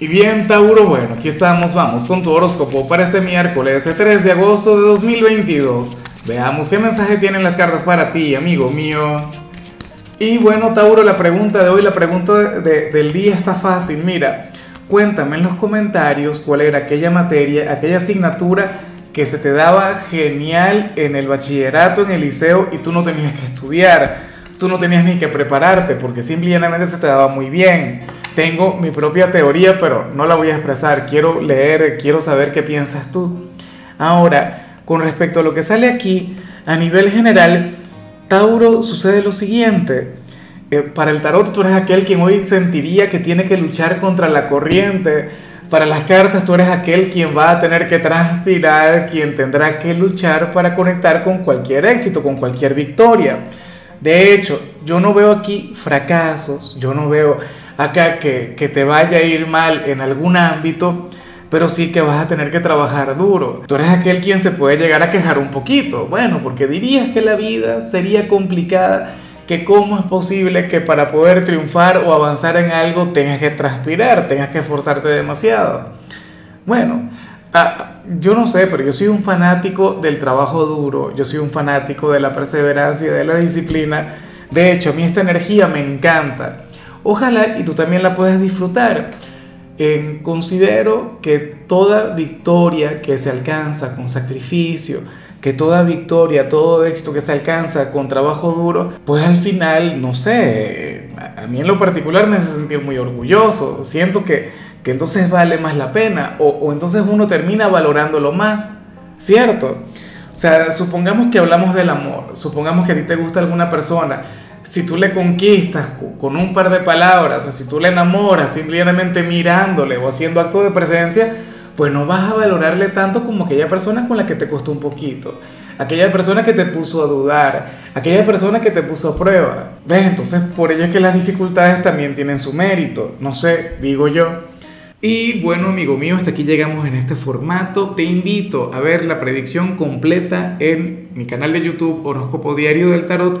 Y bien, Tauro, bueno, aquí estamos, vamos con tu horóscopo para este miércoles 3 de agosto de 2022. Veamos qué mensaje tienen las cartas para ti, amigo mío. Y bueno, Tauro, la pregunta de hoy, la pregunta de- del día está fácil. Mira, cuéntame en los comentarios cuál era aquella materia, aquella asignatura que se te daba genial en el bachillerato, en el liceo y tú no tenías que estudiar. Tú no tenías ni que prepararte porque simplemente se te daba muy bien. Tengo mi propia teoría, pero no la voy a expresar. Quiero leer, quiero saber qué piensas tú. Ahora, con respecto a lo que sale aquí, a nivel general, Tauro sucede lo siguiente. Eh, para el tarot tú eres aquel quien hoy sentiría que tiene que luchar contra la corriente. Para las cartas tú eres aquel quien va a tener que transpirar, quien tendrá que luchar para conectar con cualquier éxito, con cualquier victoria. De hecho, yo no veo aquí fracasos, yo no veo acá que, que te vaya a ir mal en algún ámbito, pero sí que vas a tener que trabajar duro. Tú eres aquel quien se puede llegar a quejar un poquito, bueno, porque dirías que la vida sería complicada, que cómo es posible que para poder triunfar o avanzar en algo tengas que transpirar, tengas que esforzarte demasiado. Bueno, ah, yo no sé, pero yo soy un fanático del trabajo duro, yo soy un fanático de la perseverancia, de la disciplina. De hecho, a mí esta energía me encanta. Ojalá y tú también la puedas disfrutar. Eh, considero que toda victoria que se alcanza con sacrificio, que toda victoria, todo éxito que se alcanza con trabajo duro, pues al final, no sé, a mí en lo particular me hace sentir muy orgulloso. Siento que, que entonces vale más la pena o, o entonces uno termina valorándolo más, ¿cierto? O sea, supongamos que hablamos del amor, supongamos que a ti te gusta alguna persona, si tú le conquistas co- con un par de palabras, o si tú le enamoras simplemente mirándole o haciendo acto de presencia, pues no vas a valorarle tanto como aquella persona con la que te costó un poquito, aquella persona que te puso a dudar, aquella persona que te puso a prueba. ¿Ves? Entonces por ello es que las dificultades también tienen su mérito, no sé, digo yo. Y bueno, amigo mío, hasta aquí llegamos en este formato. Te invito a ver la predicción completa en mi canal de YouTube Horóscopo Diario del Tarot